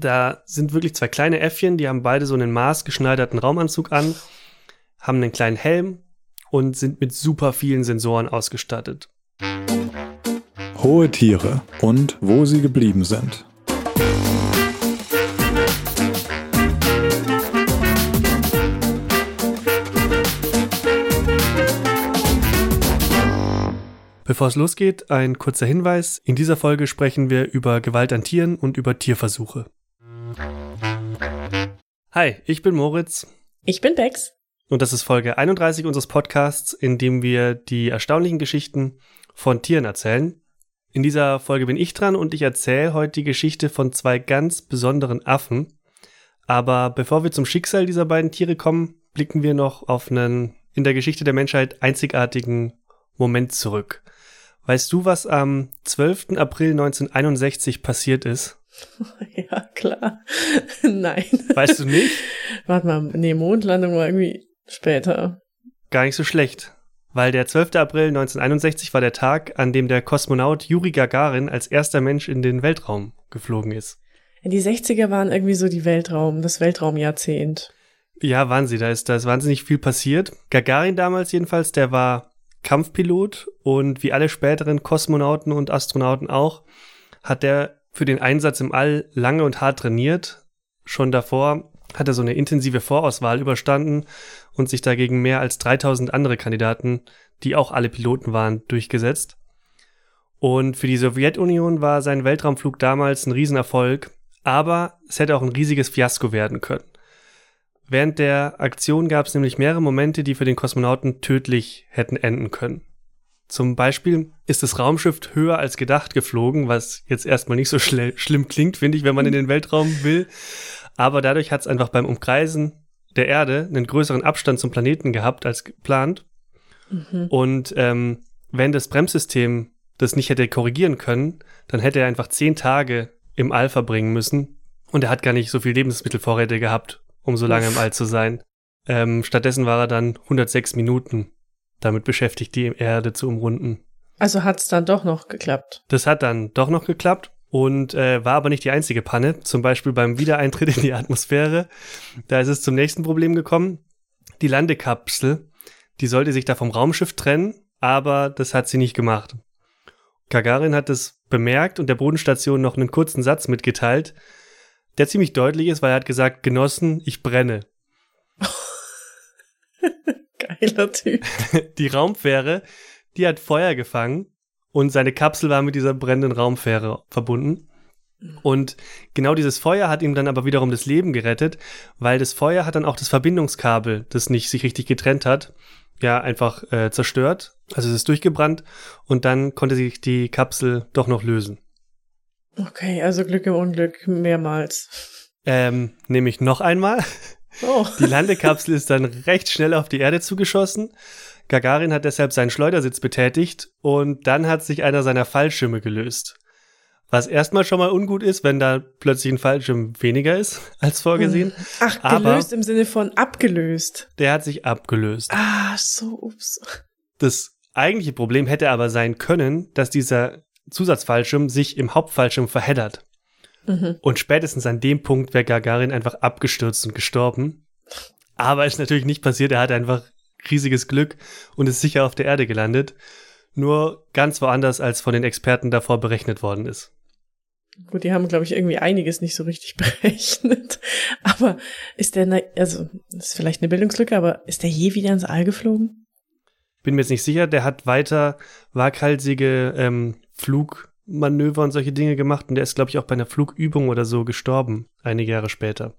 Da sind wirklich zwei kleine Äffchen, die haben beide so einen maßgeschneiderten Raumanzug an, haben einen kleinen Helm und sind mit super vielen Sensoren ausgestattet. Hohe Tiere und wo sie geblieben sind. Bevor es losgeht, ein kurzer Hinweis. In dieser Folge sprechen wir über Gewalt an Tieren und über Tierversuche. Hi, ich bin Moritz. Ich bin Bex. Und das ist Folge 31 unseres Podcasts, in dem wir die erstaunlichen Geschichten von Tieren erzählen. In dieser Folge bin ich dran und ich erzähle heute die Geschichte von zwei ganz besonderen Affen. Aber bevor wir zum Schicksal dieser beiden Tiere kommen, blicken wir noch auf einen in der Geschichte der Menschheit einzigartigen Moment zurück. Weißt du, was am 12. April 1961 passiert ist? Ja, klar. Nein. Weißt du nicht? Warte mal, nee, Mondlandung war irgendwie später. Gar nicht so schlecht. Weil der 12. April 1961 war der Tag, an dem der Kosmonaut Juri Gagarin als erster Mensch in den Weltraum geflogen ist. Die 60er waren irgendwie so die Weltraum, das Weltraumjahrzehnt. Ja, waren sie. Da ist, da ist wahnsinnig viel passiert. Gagarin damals jedenfalls, der war Kampfpilot und wie alle späteren Kosmonauten und Astronauten auch, hat er für den Einsatz im All lange und hart trainiert. Schon davor hat er so eine intensive Vorauswahl überstanden und sich dagegen mehr als 3000 andere Kandidaten, die auch alle Piloten waren, durchgesetzt. Und für die Sowjetunion war sein Weltraumflug damals ein Riesenerfolg, aber es hätte auch ein riesiges Fiasko werden können. Während der Aktion gab es nämlich mehrere Momente, die für den Kosmonauten tödlich hätten enden können. Zum Beispiel ist das Raumschiff höher als gedacht geflogen, was jetzt erstmal nicht so schlimm klingt, finde ich, wenn man in den Weltraum will. Aber dadurch hat es einfach beim Umkreisen der Erde einen größeren Abstand zum Planeten gehabt als geplant. Mhm. Und ähm, wenn das Bremssystem das nicht hätte korrigieren können, dann hätte er einfach zehn Tage im All verbringen müssen. Und er hat gar nicht so viel Lebensmittelvorräte gehabt, um so lange im All zu sein. Ähm, stattdessen war er dann 106 Minuten damit beschäftigt, die Erde zu umrunden. Also hat es dann doch noch geklappt. Das hat dann doch noch geklappt und äh, war aber nicht die einzige Panne. Zum Beispiel beim Wiedereintritt in die Atmosphäre. Da ist es zum nächsten Problem gekommen. Die Landekapsel, die sollte sich da vom Raumschiff trennen, aber das hat sie nicht gemacht. Gagarin hat es bemerkt und der Bodenstation noch einen kurzen Satz mitgeteilt, der ziemlich deutlich ist, weil er hat gesagt, Genossen, ich brenne. Geiler Typ. Die Raumfähre, die hat Feuer gefangen und seine Kapsel war mit dieser brennenden Raumfähre verbunden. Und genau dieses Feuer hat ihm dann aber wiederum das Leben gerettet, weil das Feuer hat dann auch das Verbindungskabel, das nicht sich richtig getrennt hat, ja, einfach äh, zerstört. Also es ist durchgebrannt und dann konnte sich die Kapsel doch noch lösen. Okay, also Glück im Unglück mehrmals. Ähm, nämlich noch einmal. Oh. Die Landekapsel ist dann recht schnell auf die Erde zugeschossen. Gagarin hat deshalb seinen Schleudersitz betätigt und dann hat sich einer seiner Fallschirme gelöst. Was erstmal schon mal ungut ist, wenn da plötzlich ein Fallschirm weniger ist als vorgesehen. Ach, gelöst Aber im Sinne von abgelöst. Der hat sich abgelöst. Ah, so, ups. Das eigentliche Problem hätte aber sein können, dass dieser Zusatzfallschirm sich im Hauptfallschirm verheddert. Mhm. Und spätestens an dem Punkt wäre Gagarin einfach abgestürzt und gestorben. Aber ist natürlich nicht passiert. Er hat einfach riesiges Glück und ist sicher auf der Erde gelandet. Nur ganz woanders, als von den Experten davor berechnet worden ist. Gut, die haben, glaube ich, irgendwie einiges nicht so richtig berechnet. Aber ist der, also, das ist vielleicht eine Bildungslücke, aber ist der je wieder ins All geflogen? Bin mir jetzt nicht sicher. Der hat weiter waghalsige ähm, Flugmanöver und solche Dinge gemacht und der ist, glaube ich, auch bei einer Flugübung oder so gestorben, einige Jahre später.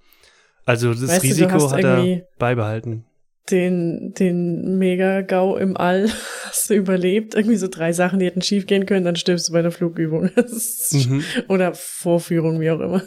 Also das weißt Risiko du, hat er beibehalten. Den, den Mega-GAU im All hast du überlebt. Irgendwie so drei Sachen, die hätten schief gehen können, dann stirbst du bei einer Flugübung. Mhm. Oder Vorführung, wie auch immer.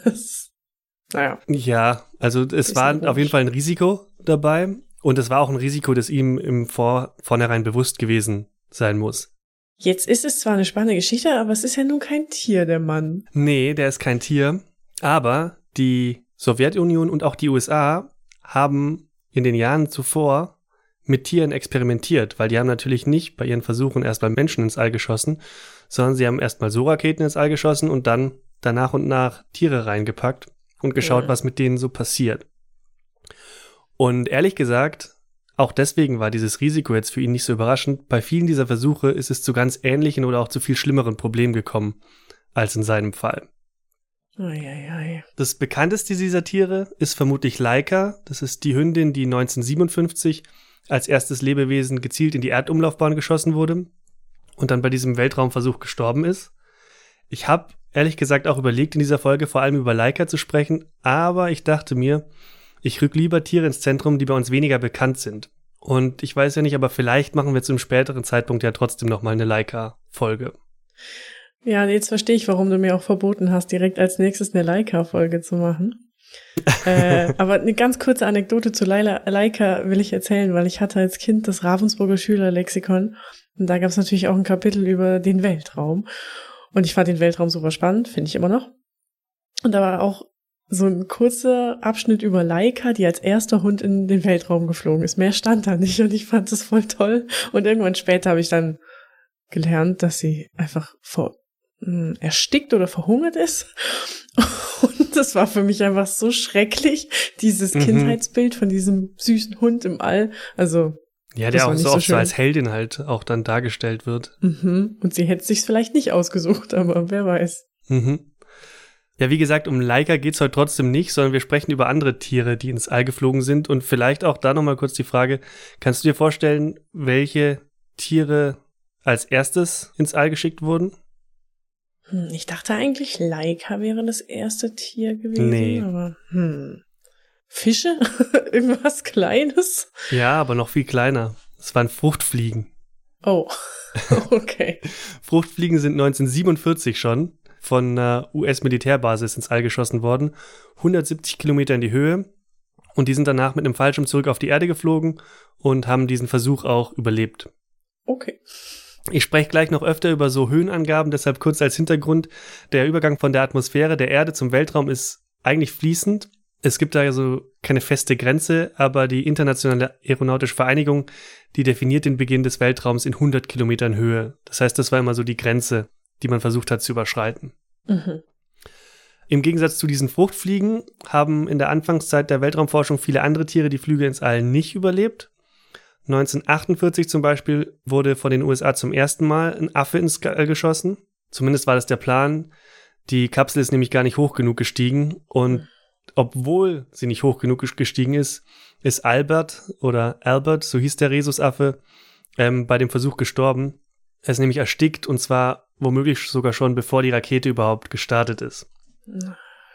naja. Ja, also es war auf jeden Fall ein Risiko dabei. Und es war auch ein Risiko, das ihm im Vor vornherein bewusst gewesen sein muss. Jetzt ist es zwar eine spannende Geschichte, aber es ist ja nun kein Tier, der Mann. Nee, der ist kein Tier. Aber die Sowjetunion und auch die USA haben in den Jahren zuvor mit Tieren experimentiert, weil die haben natürlich nicht bei ihren Versuchen erst beim Menschen ins All geschossen, sondern sie haben erstmal so Raketen ins All geschossen und dann danach und nach Tiere reingepackt. und geschaut, ja. was mit denen so passiert. Und ehrlich gesagt, auch deswegen war dieses Risiko jetzt für ihn nicht so überraschend. Bei vielen dieser Versuche ist es zu ganz ähnlichen oder auch zu viel schlimmeren Problemen gekommen als in seinem Fall. Eieiei. Das bekannteste dieser Tiere ist vermutlich Laika. Das ist die Hündin, die 1957 als erstes Lebewesen gezielt in die Erdumlaufbahn geschossen wurde und dann bei diesem Weltraumversuch gestorben ist. Ich habe ehrlich gesagt auch überlegt, in dieser Folge vor allem über Laika zu sprechen, aber ich dachte mir, ich rück lieber Tiere ins Zentrum, die bei uns weniger bekannt sind. Und ich weiß ja nicht, aber vielleicht machen wir zu einem späteren Zeitpunkt ja trotzdem noch mal eine Laika-Folge. Ja, jetzt verstehe ich, warum du mir auch verboten hast, direkt als nächstes eine Leica-Folge zu machen. äh, aber eine ganz kurze Anekdote zu Leila, Leica will ich erzählen, weil ich hatte als Kind das Ravensburger Schülerlexikon und da gab es natürlich auch ein Kapitel über den Weltraum. Und ich fand den Weltraum super spannend, finde ich immer noch. Und da war auch so ein kurzer Abschnitt über Leica, die als erster Hund in den Weltraum geflogen ist. Mehr stand da nicht und ich fand das voll toll. Und irgendwann später habe ich dann gelernt, dass sie einfach vor hm, erstickt oder verhungert ist. Und das war für mich einfach so schrecklich, dieses mhm. Kindheitsbild von diesem süßen Hund im All. Also. Ja, der auch so oft so als Heldin halt auch dann dargestellt wird. Mhm. Und sie hätte sich's vielleicht nicht ausgesucht, aber wer weiß. Mhm. Ja, wie gesagt, um Leica geht's heute trotzdem nicht, sondern wir sprechen über andere Tiere, die ins All geflogen sind. Und vielleicht auch da nochmal kurz die Frage, kannst du dir vorstellen, welche Tiere als erstes ins All geschickt wurden? Hm, ich dachte eigentlich, Laika wäre das erste Tier gewesen. Nee. Aber, hm. Fische? Irgendwas Kleines? Ja, aber noch viel kleiner. Es waren Fruchtfliegen. Oh, okay. Fruchtfliegen sind 1947 schon von einer US-Militärbasis ins All geschossen worden. 170 Kilometer in die Höhe. Und die sind danach mit einem Fallschirm zurück auf die Erde geflogen und haben diesen Versuch auch überlebt. Okay. Ich spreche gleich noch öfter über so Höhenangaben, deshalb kurz als Hintergrund. Der Übergang von der Atmosphäre der Erde zum Weltraum ist eigentlich fließend. Es gibt da so keine feste Grenze, aber die Internationale Aeronautische Vereinigung, die definiert den Beginn des Weltraums in 100 Kilometern Höhe. Das heißt, das war immer so die Grenze, die man versucht hat zu überschreiten. Mhm. Im Gegensatz zu diesen Fruchtfliegen haben in der Anfangszeit der Weltraumforschung viele andere Tiere die Flüge ins All nicht überlebt. 1948 zum Beispiel wurde von den USA zum ersten Mal ein Affe ins All geschossen. Zumindest war das der Plan. Die Kapsel ist nämlich gar nicht hoch genug gestiegen und obwohl sie nicht hoch genug gestiegen ist, ist Albert oder Albert, so hieß der Rhesusaffe, ähm, bei dem Versuch gestorben. Er ist nämlich erstickt und zwar womöglich sogar schon bevor die Rakete überhaupt gestartet ist.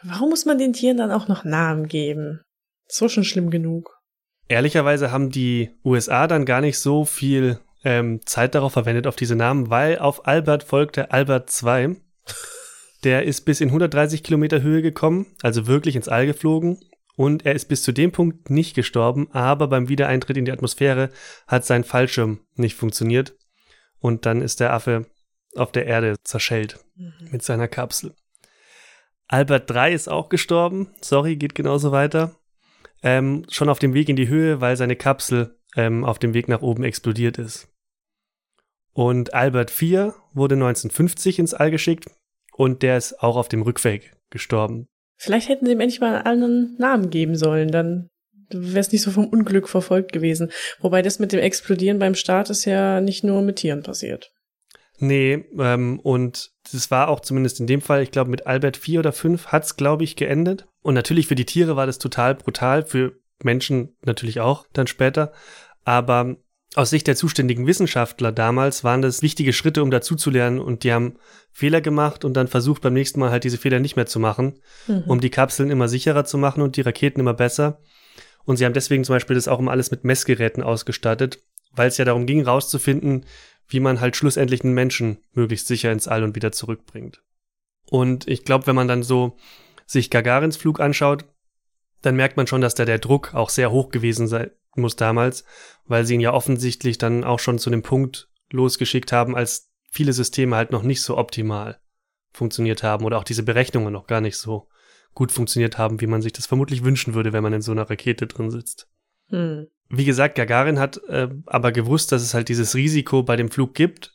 Warum muss man den Tieren dann auch noch Namen geben? So schon schlimm genug. Ehrlicherweise haben die USA dann gar nicht so viel ähm, Zeit darauf verwendet, auf diese Namen, weil auf Albert folgte Albert II. Der ist bis in 130 Kilometer Höhe gekommen, also wirklich ins All geflogen. Und er ist bis zu dem Punkt nicht gestorben, aber beim Wiedereintritt in die Atmosphäre hat sein Fallschirm nicht funktioniert. Und dann ist der Affe auf der Erde zerschellt mhm. mit seiner Kapsel. Albert III ist auch gestorben. Sorry, geht genauso weiter ähm, schon auf dem Weg in die Höhe, weil seine Kapsel ähm, auf dem Weg nach oben explodiert ist. Und Albert IV wurde 1950 ins All geschickt und der ist auch auf dem Rückweg gestorben. Vielleicht hätten sie ihm endlich mal einen anderen Namen geben sollen, dann wäre es nicht so vom Unglück verfolgt gewesen. Wobei das mit dem Explodieren beim Start ist ja nicht nur mit Tieren passiert. Nee, ähm, und das war auch zumindest in dem Fall, ich glaube, mit Albert 4 oder 5 hat's, glaube ich, geendet. Und natürlich für die Tiere war das total brutal, für Menschen natürlich auch dann später. Aber aus Sicht der zuständigen Wissenschaftler damals waren das wichtige Schritte, um dazuzulernen und die haben Fehler gemacht und dann versucht beim nächsten Mal halt diese Fehler nicht mehr zu machen, mhm. um die Kapseln immer sicherer zu machen und die Raketen immer besser. Und sie haben deswegen zum Beispiel das auch immer alles mit Messgeräten ausgestattet, weil es ja darum ging, rauszufinden, wie man halt schlussendlich einen Menschen möglichst sicher ins All und wieder zurückbringt. Und ich glaube, wenn man dann so sich Gagarins Flug anschaut, dann merkt man schon, dass da der Druck auch sehr hoch gewesen sein muss damals, weil sie ihn ja offensichtlich dann auch schon zu dem Punkt losgeschickt haben, als viele Systeme halt noch nicht so optimal funktioniert haben oder auch diese Berechnungen noch gar nicht so gut funktioniert haben, wie man sich das vermutlich wünschen würde, wenn man in so einer Rakete drin sitzt. Hm. Wie gesagt, Gagarin hat äh, aber gewusst, dass es halt dieses Risiko bei dem Flug gibt.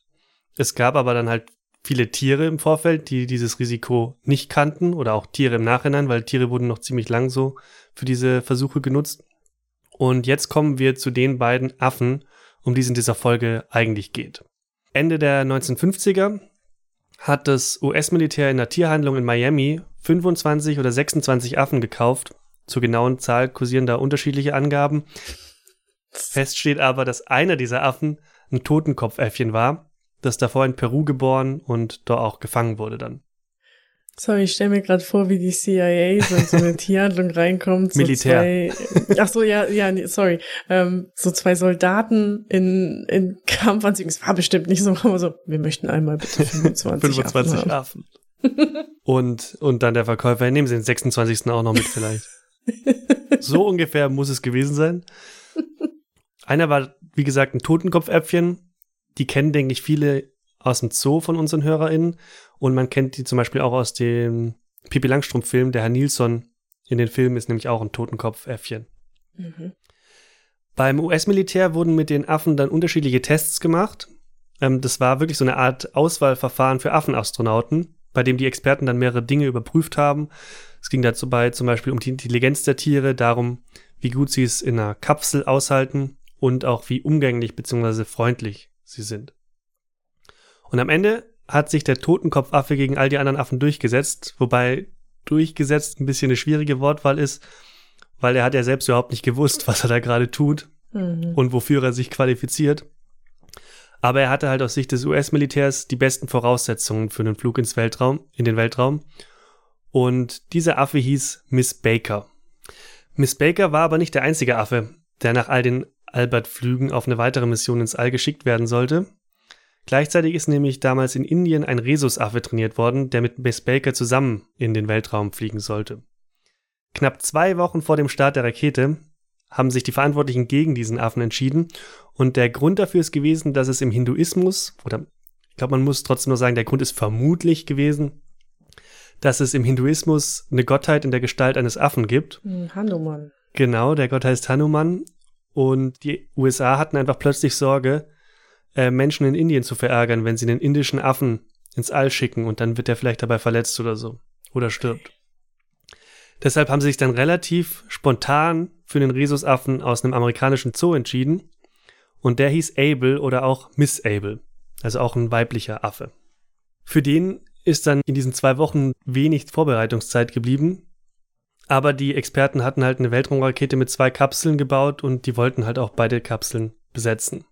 Es gab aber dann halt viele Tiere im Vorfeld, die dieses Risiko nicht kannten oder auch Tiere im Nachhinein, weil Tiere wurden noch ziemlich lang so für diese Versuche genutzt. Und jetzt kommen wir zu den beiden Affen, um die es in dieser Folge eigentlich geht. Ende der 1950er hat das US-Militär in einer Tierhandlung in Miami 25 oder 26 Affen gekauft. Zur genauen Zahl kursieren da unterschiedliche Angaben. Fest steht aber, dass einer dieser Affen ein Totenkopfäffchen war, das davor in Peru geboren und dort auch gefangen wurde dann. Sorry, ich stelle mir gerade vor, wie die CIA so in so eine Tierhandlung reinkommt. So Militär. Zwei, ach so, ja, ja, nee, sorry. Ähm, so zwei Soldaten in, in Kampfanzügen. Es war bestimmt nicht so, aber so, wir möchten einmal bitte 25, 25 Affen. Affen. und, und dann der Verkäufer, nehmen Sie den 26. auch noch mit vielleicht. so ungefähr muss es gewesen sein. Einer war, wie gesagt, ein Totenkopfäpfchen. Die kennen, denke ich, viele aus dem Zoo von unseren HörerInnen. Und man kennt die zum Beispiel auch aus dem Pipi Langstrumpf-Film. Der Herr Nilsson in den Filmen ist nämlich auch ein Totenkopfäffchen. Mhm. Beim US-Militär wurden mit den Affen dann unterschiedliche Tests gemacht. Ähm, das war wirklich so eine Art Auswahlverfahren für Affenastronauten, bei dem die Experten dann mehrere Dinge überprüft haben. Es ging dazu bei zum Beispiel um die Intelligenz der Tiere, darum, wie gut sie es in einer Kapsel aushalten und auch wie umgänglich bzw. freundlich sie sind. Und am Ende hat sich der Totenkopfaffe gegen all die anderen Affen durchgesetzt, wobei durchgesetzt ein bisschen eine schwierige Wortwahl ist, weil er hat ja selbst überhaupt nicht gewusst, was er da gerade tut mhm. und wofür er sich qualifiziert. Aber er hatte halt aus Sicht des US-Militärs die besten Voraussetzungen für einen Flug ins Weltraum, in den Weltraum. Und dieser Affe hieß Miss Baker. Miss Baker war aber nicht der einzige Affe, der nach all den Albert-Flügen auf eine weitere Mission ins All geschickt werden sollte. Gleichzeitig ist nämlich damals in Indien ein Rhesusaffe trainiert worden, der mit Miss Baker zusammen in den Weltraum fliegen sollte. Knapp zwei Wochen vor dem Start der Rakete haben sich die Verantwortlichen gegen diesen Affen entschieden und der Grund dafür ist gewesen, dass es im Hinduismus, oder ich glaube, man muss trotzdem nur sagen, der Grund ist vermutlich gewesen, dass es im Hinduismus eine Gottheit in der Gestalt eines Affen gibt. Hm, Hanuman. Genau, der Gott heißt Hanuman und die USA hatten einfach plötzlich Sorge, äh, Menschen in Indien zu verärgern, wenn sie einen indischen Affen ins All schicken und dann wird er vielleicht dabei verletzt oder so. Oder stirbt. Deshalb haben sie sich dann relativ spontan für den Rhesusaffen aus einem amerikanischen Zoo entschieden. Und der hieß Abel oder auch Miss Abel. Also auch ein weiblicher Affe. Für den ist dann in diesen zwei Wochen wenig Vorbereitungszeit geblieben. Aber die Experten hatten halt eine Weltraumrakete mit zwei Kapseln gebaut und die wollten halt auch beide Kapseln besetzen.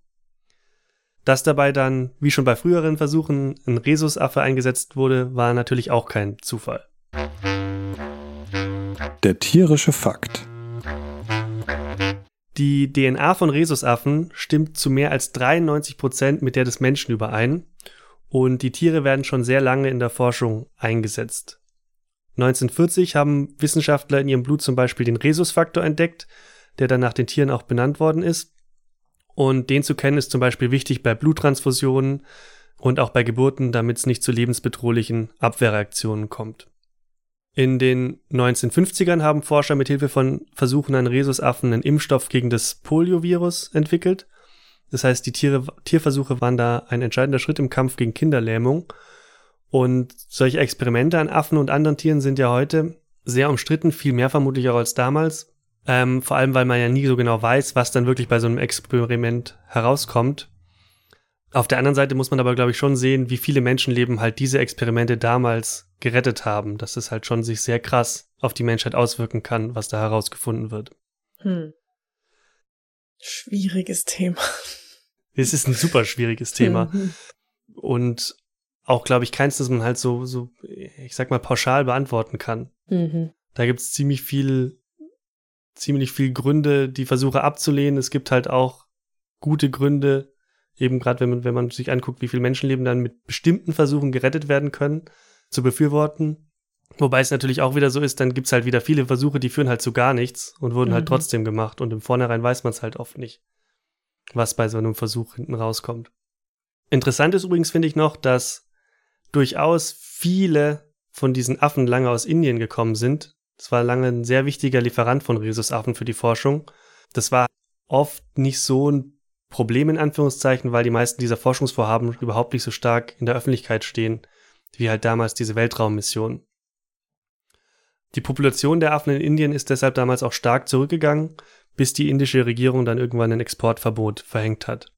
Dass dabei dann, wie schon bei früheren Versuchen, ein Rhesusaffe eingesetzt wurde, war natürlich auch kein Zufall. Der tierische Fakt. Die DNA von Rhesusaffen stimmt zu mehr als 93 Prozent mit der des Menschen überein und die Tiere werden schon sehr lange in der Forschung eingesetzt. 1940 haben Wissenschaftler in ihrem Blut zum Beispiel den Rhesusfaktor entdeckt, der dann nach den Tieren auch benannt worden ist. Und den zu kennen ist zum Beispiel wichtig bei Bluttransfusionen und auch bei Geburten, damit es nicht zu lebensbedrohlichen Abwehrreaktionen kommt. In den 1950ern haben Forscher mit Hilfe von Versuchen an Rhesusaffen einen Impfstoff gegen das Poliovirus entwickelt. Das heißt, die Tiere, Tierversuche waren da ein entscheidender Schritt im Kampf gegen Kinderlähmung. Und solche Experimente an Affen und anderen Tieren sind ja heute sehr umstritten, viel mehr vermutlich auch als damals. Ähm, vor allem, weil man ja nie so genau weiß, was dann wirklich bei so einem Experiment herauskommt. Auf der anderen Seite muss man aber, glaube ich, schon sehen, wie viele Menschenleben halt diese Experimente damals gerettet haben, dass es halt schon sich sehr krass auf die Menschheit auswirken kann, was da herausgefunden wird. Hm. Schwieriges Thema. Es ist ein super schwieriges Thema. Mhm. Und auch, glaube ich, keins, das man halt so, so, ich sag mal, pauschal beantworten kann. Mhm. Da gibt es ziemlich viel ziemlich viel Gründe, die Versuche abzulehnen. Es gibt halt auch gute Gründe, eben gerade wenn man, wenn man sich anguckt, wie viele Menschenleben dann mit bestimmten Versuchen gerettet werden können, zu befürworten. Wobei es natürlich auch wieder so ist, dann gibt's halt wieder viele Versuche, die führen halt zu gar nichts und wurden halt mhm. halt trotzdem gemacht. Und im Vornherein weiß man es halt oft nicht, was bei so einem Versuch hinten rauskommt. Interessant ist übrigens, finde ich noch, dass durchaus viele von diesen Affen lange aus Indien gekommen sind, das war lange ein sehr wichtiger Lieferant von Rhesusaffen für die Forschung. Das war oft nicht so ein Problem in Anführungszeichen, weil die meisten dieser Forschungsvorhaben überhaupt nicht so stark in der Öffentlichkeit stehen, wie halt damals diese Weltraummission. Die Population der Affen in Indien ist deshalb damals auch stark zurückgegangen, bis die indische Regierung dann irgendwann ein Exportverbot verhängt hat.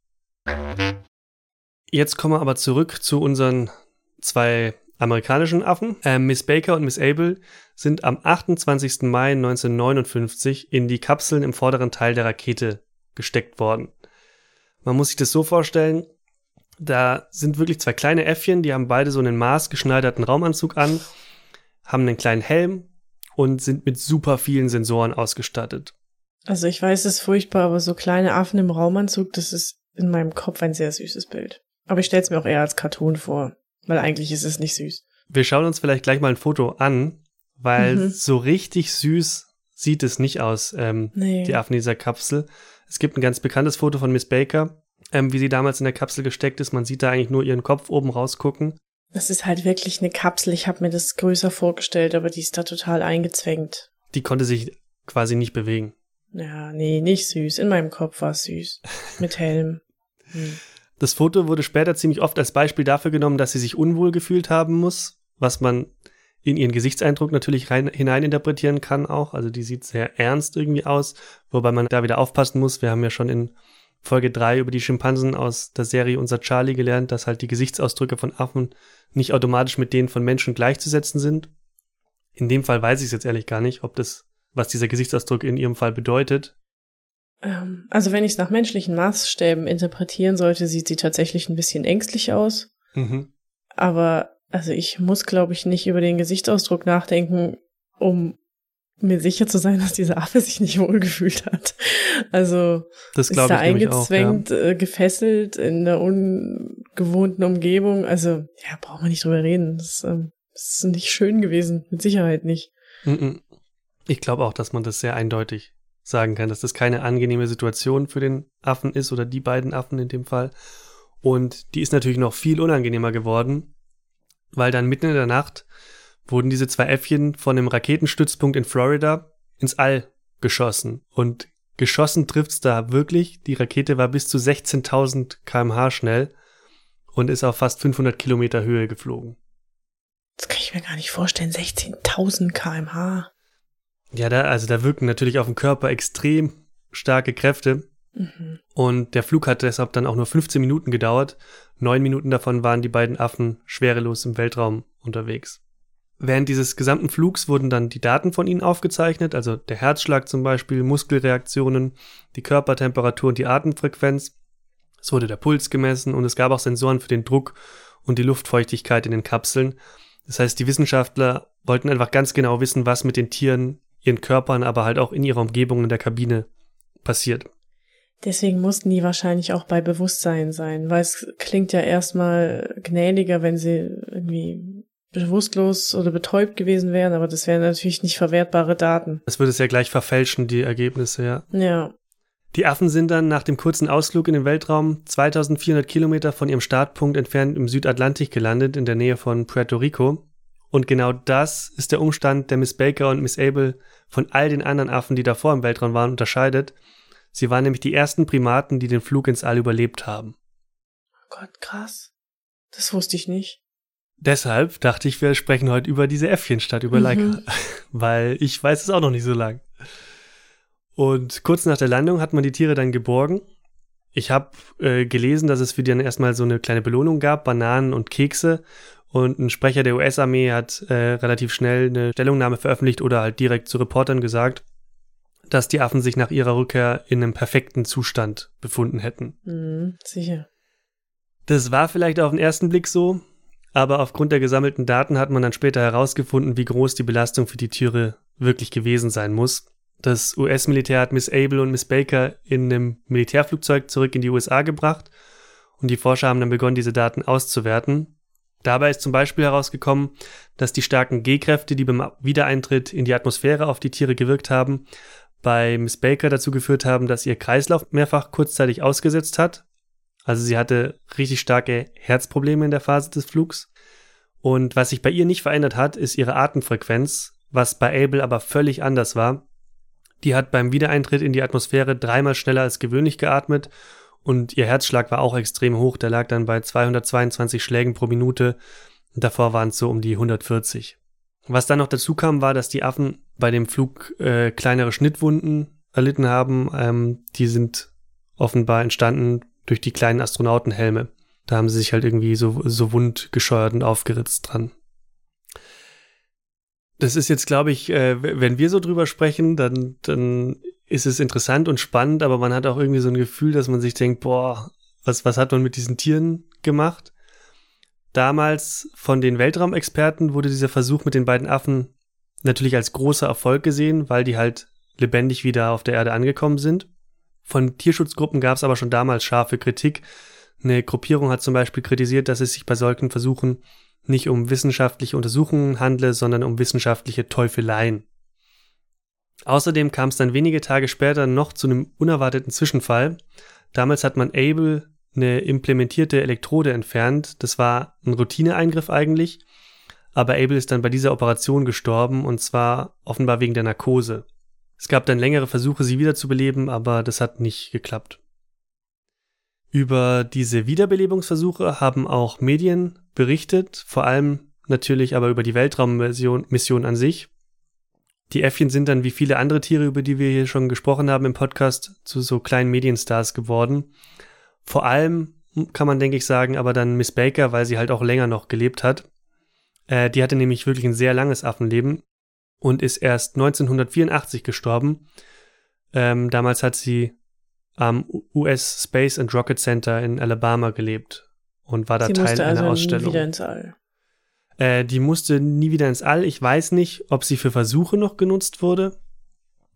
Jetzt kommen wir aber zurück zu unseren zwei amerikanischen Affen. Äh, Miss Baker und Miss Abel sind am 28. Mai 1959 in die Kapseln im vorderen Teil der Rakete gesteckt worden. Man muss sich das so vorstellen, da sind wirklich zwei kleine Äffchen, die haben beide so einen maßgeschneiderten Raumanzug an, haben einen kleinen Helm und sind mit super vielen Sensoren ausgestattet. Also ich weiß, es ist furchtbar, aber so kleine Affen im Raumanzug, das ist in meinem Kopf ein sehr süßes Bild. Aber ich stelle es mir auch eher als Cartoon vor, weil eigentlich ist es nicht süß. Wir schauen uns vielleicht gleich mal ein Foto an, weil mhm. so richtig süß sieht es nicht aus, ähm, nee. die Affen dieser Kapsel. Es gibt ein ganz bekanntes Foto von Miss Baker, ähm, wie sie damals in der Kapsel gesteckt ist. Man sieht da eigentlich nur ihren Kopf oben rausgucken. Das ist halt wirklich eine Kapsel. Ich habe mir das größer vorgestellt, aber die ist da total eingezwängt. Die konnte sich quasi nicht bewegen. Ja, nee, nicht süß. In meinem Kopf war es süß. Mit Helm. Hm. Das Foto wurde später ziemlich oft als Beispiel dafür genommen, dass sie sich unwohl gefühlt haben muss, was man in ihren Gesichtseindruck natürlich rein, hineininterpretieren kann auch. Also die sieht sehr ernst irgendwie aus, wobei man da wieder aufpassen muss. Wir haben ja schon in Folge drei über die Schimpansen aus der Serie Unser Charlie gelernt, dass halt die Gesichtsausdrücke von Affen nicht automatisch mit denen von Menschen gleichzusetzen sind. In dem Fall weiß ich es jetzt ehrlich gar nicht, ob das, was dieser Gesichtsausdruck in ihrem Fall bedeutet. Ähm, also wenn ich es nach menschlichen Maßstäben interpretieren sollte, sieht sie tatsächlich ein bisschen ängstlich aus. Mhm. Aber also ich muss, glaube ich, nicht über den Gesichtsausdruck nachdenken, um mir sicher zu sein, dass dieser Affe sich nicht wohlgefühlt hat. Also das ist da eingezwängt, auch, ja. Äh, gefesselt in einer ungewohnten Umgebung. Also ja, braucht man nicht drüber reden. Das, ähm, das ist nicht schön gewesen, mit Sicherheit nicht. Ich glaube auch, dass man das sehr eindeutig sagen kann, dass das keine angenehme Situation für den Affen ist oder die beiden Affen in dem Fall. Und die ist natürlich noch viel unangenehmer geworden, weil dann mitten in der Nacht wurden diese zwei Äffchen von einem Raketenstützpunkt in Florida ins All geschossen. Und geschossen trifft's da wirklich. Die Rakete war bis zu 16.000 kmh schnell und ist auf fast 500 Kilometer Höhe geflogen. Das kann ich mir gar nicht vorstellen. 16.000 kmh. Ja, da, also da wirken natürlich auf den Körper extrem starke Kräfte. Mhm. Und der Flug hat deshalb dann auch nur 15 Minuten gedauert. Neun Minuten davon waren die beiden Affen schwerelos im Weltraum unterwegs. Während dieses gesamten Flugs wurden dann die Daten von ihnen aufgezeichnet, also der Herzschlag zum Beispiel, Muskelreaktionen, die Körpertemperatur und die Atemfrequenz. Es wurde der Puls gemessen und es gab auch Sensoren für den Druck und die Luftfeuchtigkeit in den Kapseln. Das heißt, die Wissenschaftler wollten einfach ganz genau wissen, was mit den Tieren, ihren Körpern, aber halt auch in ihrer Umgebung in der Kabine passiert. Deswegen mussten die wahrscheinlich auch bei Bewusstsein sein, weil es klingt ja erstmal gnädiger, wenn sie irgendwie bewusstlos oder betäubt gewesen wären, aber das wären natürlich nicht verwertbare Daten. Das würde es ja gleich verfälschen, die Ergebnisse, ja. Ja. Die Affen sind dann nach dem kurzen Ausflug in den Weltraum 2400 Kilometer von ihrem Startpunkt entfernt im Südatlantik gelandet, in der Nähe von Puerto Rico. Und genau das ist der Umstand, der Miss Baker und Miss Abel von all den anderen Affen, die davor im Weltraum waren, unterscheidet. Sie waren nämlich die ersten Primaten, die den Flug ins All überlebt haben. Oh Gott, krass. Das wusste ich nicht. Deshalb dachte ich, wir sprechen heute über diese Äffchen statt über mhm. Leica, weil ich weiß es auch noch nicht so lang. Und kurz nach der Landung hat man die Tiere dann geborgen. Ich habe äh, gelesen, dass es für die dann erstmal so eine kleine Belohnung gab, Bananen und Kekse. Und ein Sprecher der US-Armee hat äh, relativ schnell eine Stellungnahme veröffentlicht oder halt direkt zu Reportern gesagt, dass die Affen sich nach ihrer Rückkehr in einem perfekten Zustand befunden hätten. Mhm, sicher. Das war vielleicht auf den ersten Blick so, aber aufgrund der gesammelten Daten hat man dann später herausgefunden, wie groß die Belastung für die Tiere wirklich gewesen sein muss. Das US-Militär hat Miss Abel und Miss Baker in einem Militärflugzeug zurück in die USA gebracht und die Forscher haben dann begonnen, diese Daten auszuwerten. Dabei ist zum Beispiel herausgekommen, dass die starken G-Kräfte, die beim Wiedereintritt in die Atmosphäre auf die Tiere gewirkt haben, bei Miss Baker dazu geführt haben, dass ihr Kreislauf mehrfach kurzzeitig ausgesetzt hat, also sie hatte richtig starke Herzprobleme in der Phase des Flugs. Und was sich bei ihr nicht verändert hat, ist ihre Atemfrequenz, was bei Abel aber völlig anders war. Die hat beim Wiedereintritt in die Atmosphäre dreimal schneller als gewöhnlich geatmet Und ihr Herzschlag war auch extrem hoch. Der lag dann bei 222 Schlägen pro Minute. Davor waren es so um die 140. Was dann noch dazu kam, war, dass die Affen bei dem Flug äh, kleinere Schnittwunden erlitten haben. Ähm, die sind offenbar entstanden durch die kleinen Astronautenhelme. Da haben sie sich halt irgendwie so, so wund gescheuert und aufgeritzt dran. Das ist jetzt, glaube ich, äh, wenn wir so drüber sprechen, dann, dann ist es interessant und spannend, aber man hat auch irgendwie so ein Gefühl, dass man sich denkt, boah, was, was hat man mit diesen Tieren gemacht? Damals von den Weltraumexperten wurde dieser Versuch mit den beiden Affen natürlich als großer Erfolg gesehen, weil die halt lebendig wieder auf der Erde angekommen sind. Von Tierschutzgruppen gab es aber schon damals scharfe Kritik. Eine Gruppierung hat zum Beispiel kritisiert, dass es sich bei solchen Versuchen nicht um wissenschaftliche Untersuchungen handle, sondern um wissenschaftliche Teufeleien. Außerdem kam es dann wenige Tage später noch zu einem unerwarteten Zwischenfall. Damals hat man Able eine implementierte Elektrode entfernt. Das war ein Routineeingriff eigentlich. Aber Abel ist dann bei dieser Operation gestorben und zwar offenbar wegen der Narkose. Es gab dann längere Versuche, sie wiederzubeleben, aber das hat nicht geklappt. Über diese Wiederbelebungsversuche haben auch Medien berichtet, vor allem natürlich aber über die Weltraummission Mission an sich. Die Äffchen sind dann wie viele andere Tiere, über die wir hier schon gesprochen haben im Podcast, zu so kleinen Medienstars geworden. Vor allem kann man, denke ich, sagen, aber dann Miss Baker, weil sie halt auch länger noch gelebt hat. Äh, die hatte nämlich wirklich ein sehr langes Affenleben und ist erst 1984 gestorben. Ähm, damals hat sie am US Space and Rocket Center in Alabama gelebt und war da sie Teil einer also Ausstellung. Nie wieder ins All. Äh, die musste nie wieder ins All. Ich weiß nicht, ob sie für Versuche noch genutzt wurde.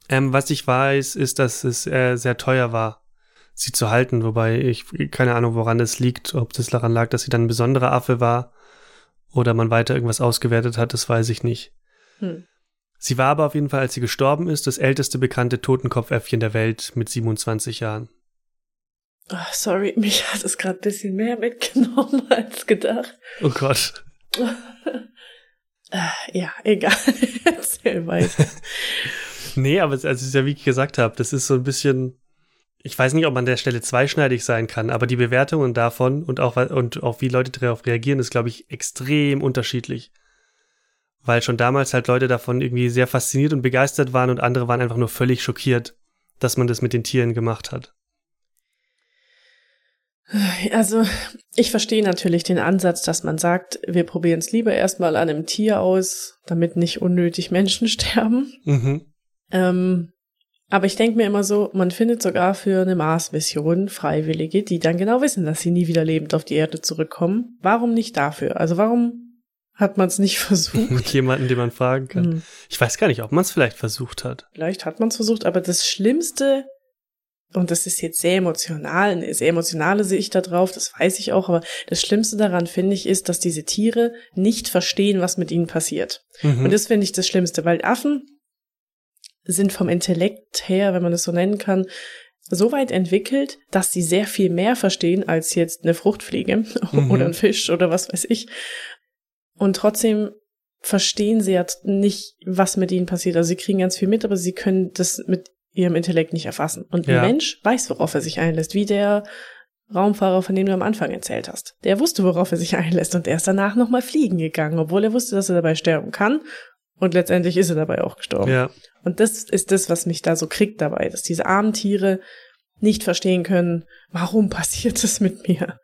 Ähm, was ich weiß, ist, dass es äh, sehr teuer war, sie zu halten, wobei ich keine Ahnung, woran das liegt, ob das daran lag, dass sie dann ein besonderer Affe war oder man weiter irgendwas ausgewertet hat, das weiß ich nicht. Hm. Sie war aber auf jeden Fall, als sie gestorben ist, das älteste bekannte Totenkopfäffchen der Welt mit 27 Jahren. Oh, sorry, mich hat es gerade ein bisschen mehr mitgenommen als gedacht. Oh Gott. Ja, egal. Erzähl weiter. nee, aber als ich ja wie ich gesagt habe, das ist so ein bisschen ich weiß nicht, ob man an der Stelle zweischneidig sein kann, aber die Bewertungen davon und auch, und auch wie Leute darauf reagieren, ist, glaube ich, extrem unterschiedlich. Weil schon damals halt Leute davon irgendwie sehr fasziniert und begeistert waren und andere waren einfach nur völlig schockiert, dass man das mit den Tieren gemacht hat. Also, ich verstehe natürlich den Ansatz, dass man sagt, wir probieren es lieber erstmal an einem Tier aus, damit nicht unnötig Menschen sterben. Mhm. Ähm, aber ich denke mir immer so, man findet sogar für eine Mars-Mission Freiwillige, die dann genau wissen, dass sie nie wieder lebend auf die Erde zurückkommen. Warum nicht dafür? Also warum hat man es nicht versucht? Mit jemandem, den man fragen kann. Hm. Ich weiß gar nicht, ob man es vielleicht versucht hat. Vielleicht hat man es versucht, aber das Schlimmste, und das ist jetzt sehr emotional, eine sehr emotionale Sicht da drauf, das weiß ich auch, aber das Schlimmste daran, finde ich, ist, dass diese Tiere nicht verstehen, was mit ihnen passiert. Mhm. Und das finde ich das Schlimmste, weil Affen sind vom Intellekt her, wenn man das so nennen kann, so weit entwickelt, dass sie sehr viel mehr verstehen als jetzt eine Fruchtfliege mhm. oder ein Fisch oder was weiß ich. Und trotzdem verstehen sie ja nicht, was mit ihnen passiert. Also sie kriegen ganz viel mit, aber sie können das mit ihrem Intellekt nicht erfassen. Und ja. ein Mensch weiß, worauf er sich einlässt, wie der Raumfahrer, von dem du am Anfang erzählt hast. Der wusste, worauf er sich einlässt und er ist danach nochmal fliegen gegangen, obwohl er wusste, dass er dabei sterben kann. Und letztendlich ist er dabei auch gestorben. Ja. Und das ist das, was mich da so kriegt dabei, dass diese armen Tiere nicht verstehen können, warum passiert das mit mir.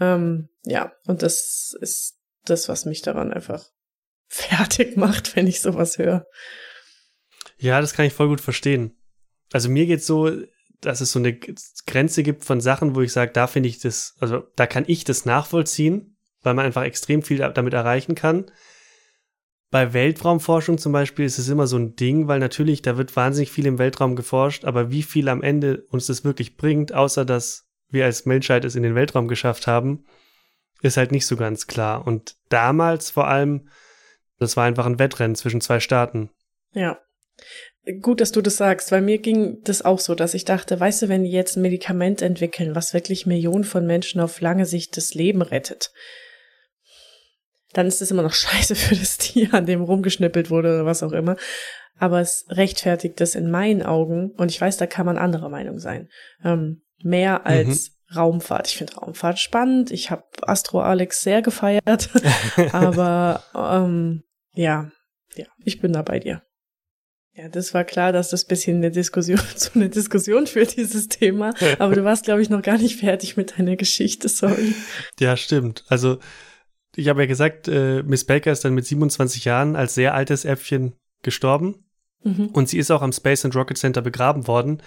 Ähm, ja, und das ist das, was mich daran einfach fertig macht, wenn ich sowas höre. Ja, das kann ich voll gut verstehen. Also mir geht's so, dass es so eine Grenze gibt von Sachen, wo ich sage, da finde ich das, also da kann ich das nachvollziehen, weil man einfach extrem viel damit erreichen kann bei Weltraumforschung zum Beispiel ist es immer so ein Ding, weil natürlich, da wird wahnsinnig viel im Weltraum geforscht, aber wie viel am Ende uns das wirklich bringt, außer dass wir als Menschheit es in den Weltraum geschafft haben, ist halt nicht so ganz klar. Und damals vor allem, das war einfach ein Wettrennen zwischen zwei Staaten. Ja. Gut, dass du das sagst, weil mir ging das auch so, dass ich dachte, weißt du, wenn die jetzt ein Medikament entwickeln, was wirklich Millionen von Menschen auf lange Sicht das Leben rettet, dann ist es immer noch scheiße für das Tier, an dem rumgeschnippelt wurde oder was auch immer. Aber es rechtfertigt das in meinen Augen, und ich weiß, da kann man anderer Meinung sein, ähm, mehr als mhm. Raumfahrt. Ich finde Raumfahrt spannend. Ich habe Astro Alex sehr gefeiert, aber ähm, ja, ja, ich bin da bei dir. Ja, das war klar, dass das bisschen eine Diskussion zu einer Diskussion führt, dieses Thema. Aber du warst, glaube ich, noch gar nicht fertig mit deiner Geschichte, sorry. Ja, stimmt. Also, ich habe ja gesagt, äh, Miss Baker ist dann mit 27 Jahren als sehr altes Äffchen gestorben. Mhm. Und sie ist auch am Space and Rocket Center begraben worden,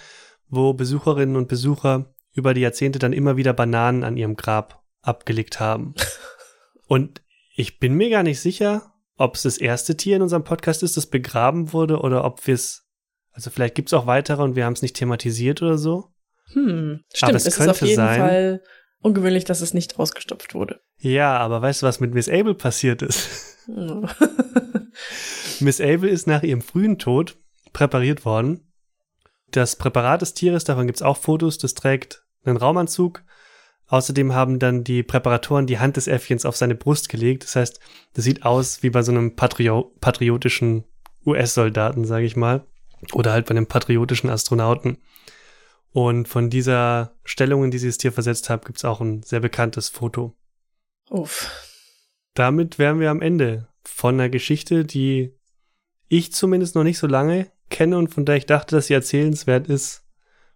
wo Besucherinnen und Besucher über die Jahrzehnte dann immer wieder Bananen an ihrem Grab abgelegt haben. und ich bin mir gar nicht sicher, ob es das erste Tier in unserem Podcast ist, das begraben wurde oder ob wir es, also vielleicht gibt es auch weitere und wir haben es nicht thematisiert oder so. Hm, stimmt, aber es, es ist auf jeden sein, Fall ungewöhnlich, dass es nicht ausgestopft wurde. Ja, aber weißt du, was mit Miss Abel passiert ist? Oh. Miss Abel ist nach ihrem frühen Tod präpariert worden. Das Präparat des Tieres, davon gibt es auch Fotos, das trägt einen Raumanzug, Außerdem haben dann die Präparatoren die Hand des Äffchens auf seine Brust gelegt. Das heißt, das sieht aus wie bei so einem Patrio patriotischen US-Soldaten, sage ich mal. Oder halt bei einem patriotischen Astronauten. Und von dieser Stellung, in die sie das Tier versetzt haben, gibt es auch ein sehr bekanntes Foto. Uff. Damit wären wir am Ende von einer Geschichte, die ich zumindest noch nicht so lange kenne und von der ich dachte, dass sie erzählenswert ist,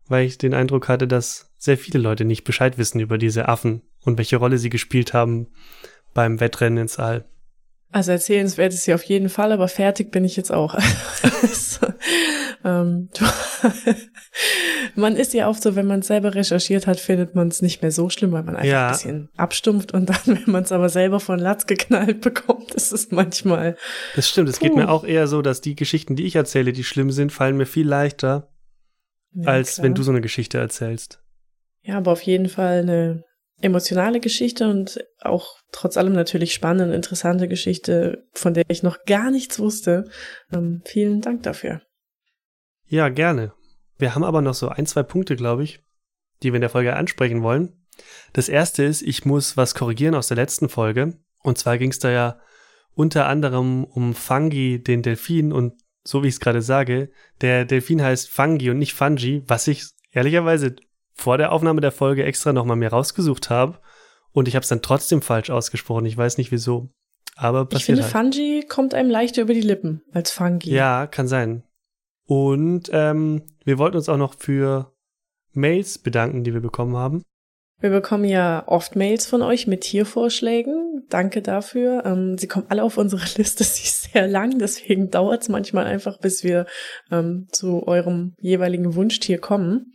weil ich den Eindruck hatte, dass sehr viele Leute nicht Bescheid wissen über diese Affen und welche Rolle sie gespielt haben beim Wettrennen ins All. Also erzählenswert ist sie auf jeden Fall, aber fertig bin ich jetzt auch. ähm, man ist ja oft so, wenn man es selber recherchiert hat, findet man es nicht mehr so schlimm, weil man einfach ja. ein bisschen abstumpft und dann, wenn man es aber selber von Latz geknallt bekommt, ist es manchmal. Das stimmt, es geht mir auch eher so, dass die Geschichten, die ich erzähle, die schlimm sind, fallen mir viel leichter, ja, als klar. wenn du so eine Geschichte erzählst. Ja, aber auf jeden Fall eine emotionale Geschichte und auch trotz allem natürlich spannende, interessante Geschichte, von der ich noch gar nichts wusste. Ähm, vielen Dank dafür. Ja, gerne. Wir haben aber noch so ein, zwei Punkte, glaube ich, die wir in der Folge ansprechen wollen. Das erste ist, ich muss was korrigieren aus der letzten Folge. Und zwar ging es da ja unter anderem um Fungi, den Delfin und so wie ich es gerade sage, der Delfin heißt Fungi und nicht Fungi, was ich ehrlicherweise vor der Aufnahme der Folge extra nochmal mehr rausgesucht habe und ich habe es dann trotzdem falsch ausgesprochen. Ich weiß nicht wieso. Aber passiert Ich finde, halt. Fungi kommt einem leichter über die Lippen als Fungi. Ja, kann sein. Und ähm, wir wollten uns auch noch für Mails bedanken, die wir bekommen haben. Wir bekommen ja oft Mails von euch mit Tiervorschlägen. Danke dafür. Ähm, sie kommen alle auf unsere Liste. Sie ist sehr lang, deswegen dauert es manchmal einfach, bis wir ähm, zu eurem jeweiligen Wunschtier kommen.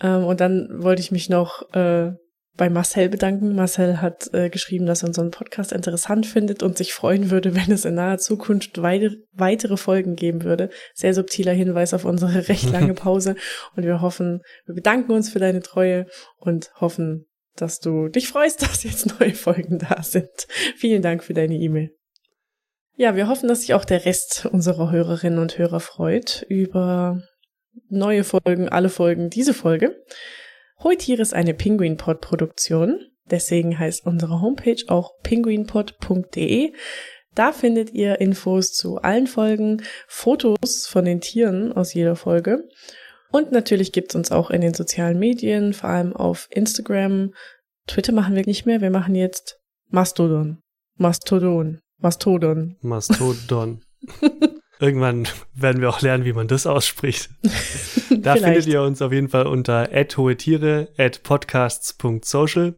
Ähm, und dann wollte ich mich noch äh, bei Marcel bedanken. Marcel hat äh, geschrieben, dass er unseren Podcast interessant findet und sich freuen würde, wenn es in naher Zukunft weite, weitere Folgen geben würde. Sehr subtiler Hinweis auf unsere recht lange Pause. und wir hoffen, wir bedanken uns für deine Treue und hoffen, dass du dich freust, dass jetzt neue Folgen da sind. Vielen Dank für deine E-Mail. Ja, wir hoffen, dass sich auch der Rest unserer Hörerinnen und Hörer freut über neue Folgen, alle Folgen, diese Folge. Heutier ist eine Penguinpod-Produktion. Deswegen heißt unsere Homepage auch penguinpod.de. Da findet ihr Infos zu allen Folgen, Fotos von den Tieren aus jeder Folge. Und natürlich gibt's uns auch in den sozialen Medien, vor allem auf Instagram. Twitter machen wir nicht mehr, wir machen jetzt Mastodon. Mastodon. Mastodon. Mastodon. Irgendwann werden wir auch lernen, wie man das ausspricht. da findet ihr uns auf jeden Fall unter @hohe podcasts.social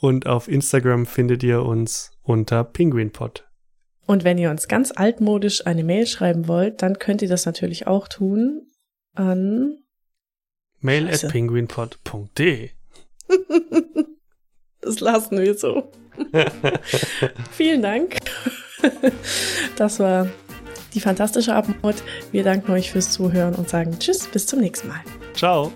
und auf Instagram findet ihr uns unter penguinpod. Und wenn ihr uns ganz altmodisch eine Mail schreiben wollt, dann könnt ihr das natürlich auch tun an mail at penguinpod.de. das lassen wir so. Vielen Dank. Das war die fantastische Abmord. Wir danken euch fürs Zuhören und sagen Tschüss, bis zum nächsten Mal. Ciao.